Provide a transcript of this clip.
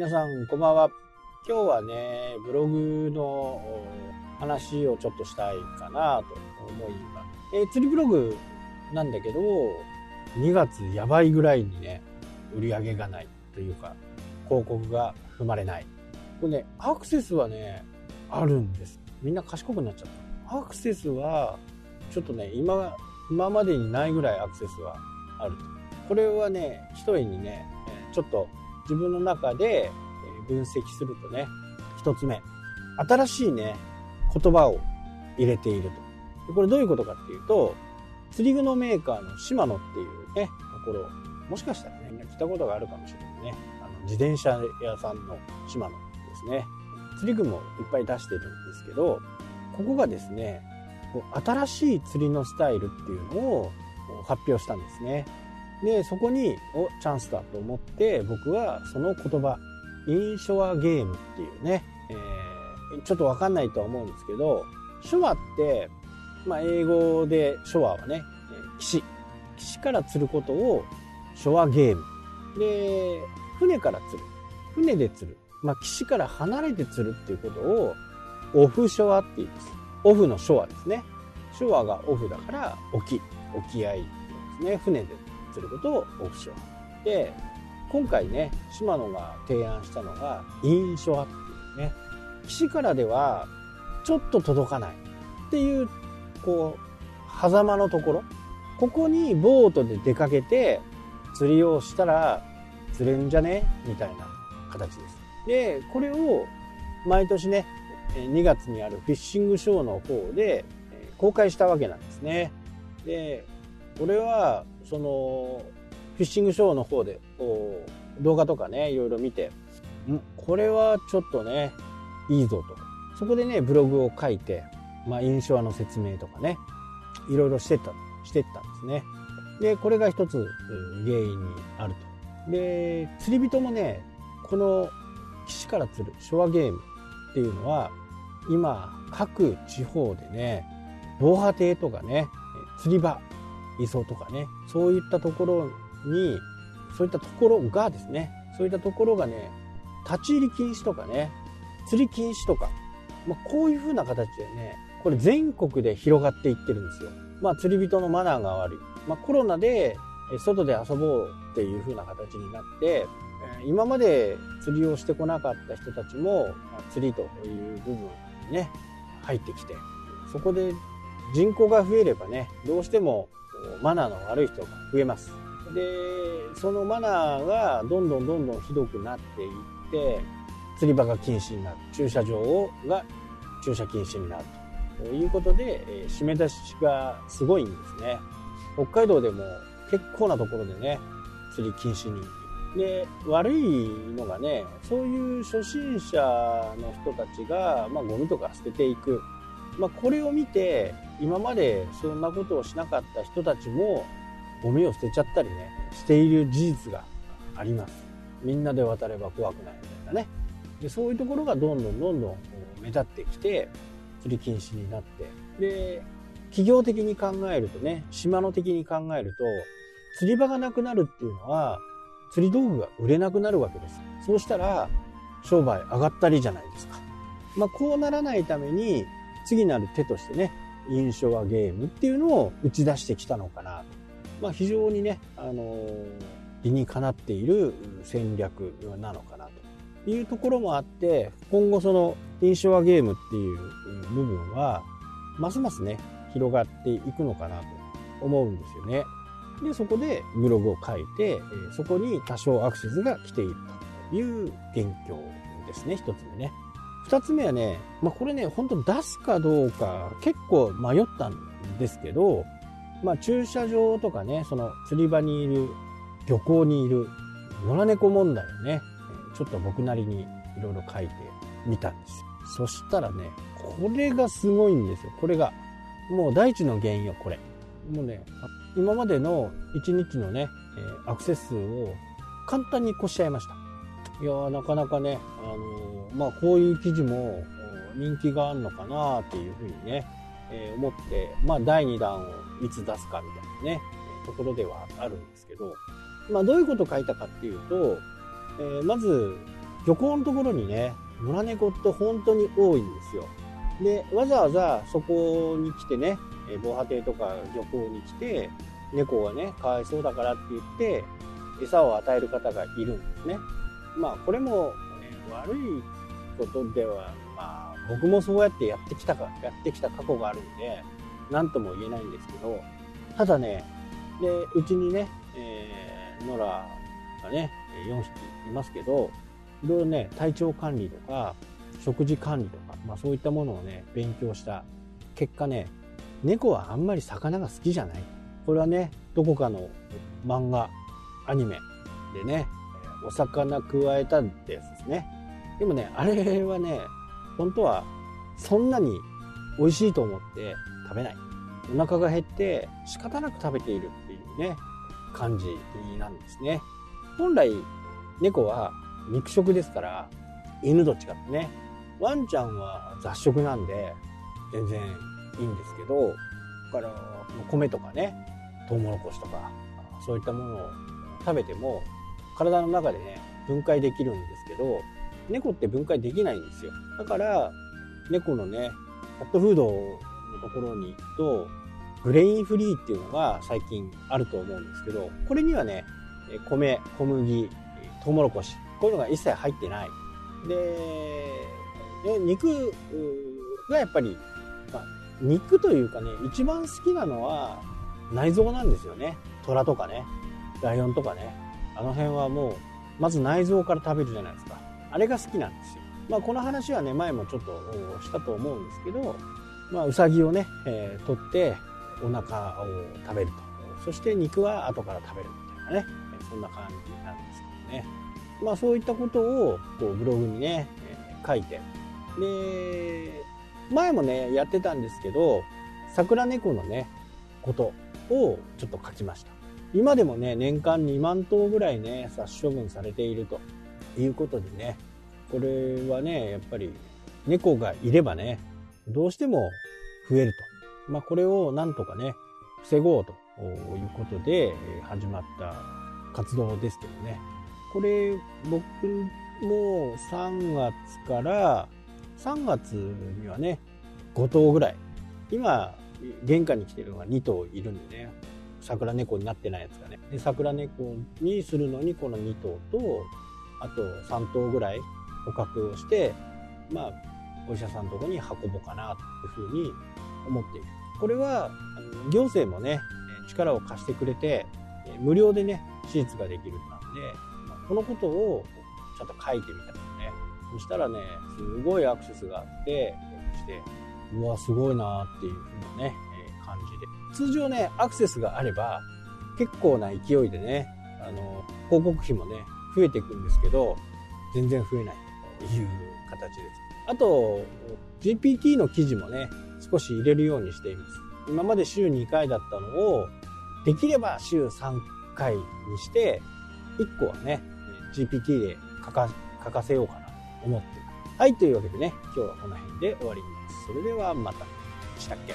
皆さんこんばんは。今日はねブログの話をちょっとしたいかなと思います、えー、釣りブログなんだけど2月やばいぐらいにね売り上げがないというか広告が踏まれない。これねアクセスはねあるんです。みんな賢くなっちゃった。アクセスはちょっとね今今までにないぐらいアクセスはあるこれはね一重にねちょっと自分の中で分析するとね1つ目新しいね言葉を入れていると。これどういうことかっていうと釣り具のメーカーのシマノっていうねところもしかしたらねみんな聞いたことがあるかもしれないね。あの自転車屋さんのシマノですね。釣り具もいっぱい出してるんですけどここがですね新しい釣りのスタイルっていうのを発表したんですね。でそこにおチャンスだと思って僕はその言葉インショアゲームっていうね、えー、ちょっとわかんないとは思うんですけどショアって、まあ、英語でショアはね岸岸から釣ることをショアゲーム。で船から釣る。船で釣る、まあ、岸から離れて釣るっていうことをオフショアって言います。オフのショアですね。ショアがオフだから沖。沖合ですね。船で。釣ることをオフショアで今回ね島野が提案したのがインショアっていうね。岸からではちょっと届かないっていうこう狭間のところ。ここにボートで出かけて釣りをしたら釣れんじゃねみたいな形です。でこれを毎年ね2月にあるフィッシングショーの方で公開したわけなんですね。でこれはそのフィッシングショーの方でこう動画とかねいろいろ見てんこれはちょっとねいいぞと。そこでねブログを書いて、まあ、印象の説明とかねいろいろしてったしてったんですね。でこれが一つ原因にあると。で釣り人もねこの岸から釣る昭和ゲームっていうのは今各地方でね防波堤とかね釣り場磯とかねそういったところにそういったところがですねそういったところがね立ち入り禁止とかね釣り禁止とか、まあ、こういう風な形でねこれ全国で広がっていってるんですよ。まあ、釣り人のマナーが悪い。まあ、コロナで外で遊ぼうっていう風な形になって今まで釣りをしてこなかった人たちも釣りという部分にね入ってきてそこで人口が増えればねどうしてもマナーの悪い人が増えます。でそのマナーがどんどんどんどんひどくなっていって釣り場が禁止になる。駐車場が駐車禁止になるということで、え締め出しがすごいんですね。北海道でも結構なところでね釣り禁止に。で悪いのがねそういう初心者の人たちが、まあ、ゴミとか捨てていく、まあ、これを見て今までそんなことをしなかった人たちもゴミを捨てちゃったりねしている事実があります。みんなで渡れば怖くないみたいなね。でそういうところがどんどんどんどん目立ってきて釣り禁止になって。で企業的に考えるとね島の的に考えると釣り場がなくなるっていうのは釣り道具が売れなくなるわけです。そうしたら商売上がったりじゃないですか。まあこうならないために次なる手としてね印象はゲームっていうのを打ち出してきたのかなとまあ、非常にね、あの理にかなっている戦略なのかなというところもあって今後その印象はゲームっていう部分はますますね広がっていくのかなと思うんですよね。でそこでブログを書いてそこに多少アクセスが来ているという現況ですね一つ目ね。二つ目はね、まあ、これね本当出すかどうか結構迷ったんですけどまあ、駐車場とかね、その釣り場にいる、漁港にいる野良猫問題をね、ちょっと僕なりにいろいろ書いてみたんですよ。そしたらね、これがすごいんですよ。これが。もう第一の原因よ、これ。もうね、今までの1日のね、アクセス数を簡単に越しちゃいました。いや、なかなかね、あのー、まあ、こういう記事も人気があるのかなっていうふうにね、えー、思って、まあ、第2弾をいつ出すかみたいなね、ところではあるんですけど、まあ、どういうこと書いたかっていうと、えー、まず、漁港のところにね野良猫って本当に多いんですよ。でわざわざそこに来てね防波堤とか漁港に来て猫がねかわいそうだからって言って餌を与える方がいるんですね。まあこれも、ね、悪いことではまあ僕もそうやってやってきたかやってきた過去があるんで何とも言えないんですけどただねでうちにね、えー、野良がね4匹いますけどいろいろね体調管理とか食事管理とか、まあ、そういったものをね勉強した。結果ね猫はあんまり魚が好きじゃない。これはねどこかの漫画アニメでねお魚くわえたってやつですね。でもねあれはね本当はそんなに美味しいと思って食べない。お腹が減って仕方なく食べているっていうね感じなんですね。本来猫は肉食ですから犬と違ってねワンちゃんは雑食なんで全然いいんですけどだから米とかねトウモロコシとかそういったものを食べても体の中でね分解できるんですけど猫って分解できないんですよ。だから猫のねホットフードのところに行くとグレインフリーっていうのが最近あると思うんですけどこれにはね米小麦トウモロコシこういうのが一切入ってない。で肉がやっぱり、まあ、肉というかね一番好きなのは内臓なんですよね。虎とかねライオンとかね。あの辺はもうまず内臓から食べるじゃないですか。あれが好きなんですよ。まあこの話はね前もちょっとしたと思うんですけどまあうさぎをね、えー、取ってお腹を食べると。そして肉は後から食べるみたいなね。そんな感じなんですけどね。まあそういったことをこうブログにね、えー、書いて。で前もねやってたんですけど桜猫のねことをちょっと書きました。今でもね年間2万頭ぐらいね殺処分されているということでねこれはねやっぱり猫がいればねどうしても増えると、まあ、これをなんとかね防ごうということで始まった活動ですけどね。これ僕も3月から3月にはね5頭ぐらい。今玄関に来てるのが2頭いるんでね。桜猫になってないやつがね。で桜猫にするのにこの2頭とあと3頭ぐらい捕獲をしてまあお医者さんのとこに運ぼうかなというふうに思っている。これは行政もね力を貸してくれて無料でね手術ができるなんでこのことをちょっと書いてみたんですね。そしたらねすごいアクセスがあってしてうわすごいなっていうふうなね感じで。通常ねアクセスがあれば結構な勢いでねあの広告費もね増えていくんですけど全然増えないという形です。あと GPT の記事もね少し入れるようにしています。今まで週2回だったのをできれば週3回にして1個はね GPT で書か書かせようかなと思って。ますはいというわけでね今日はこの辺で終わります。それではまた。したっけ？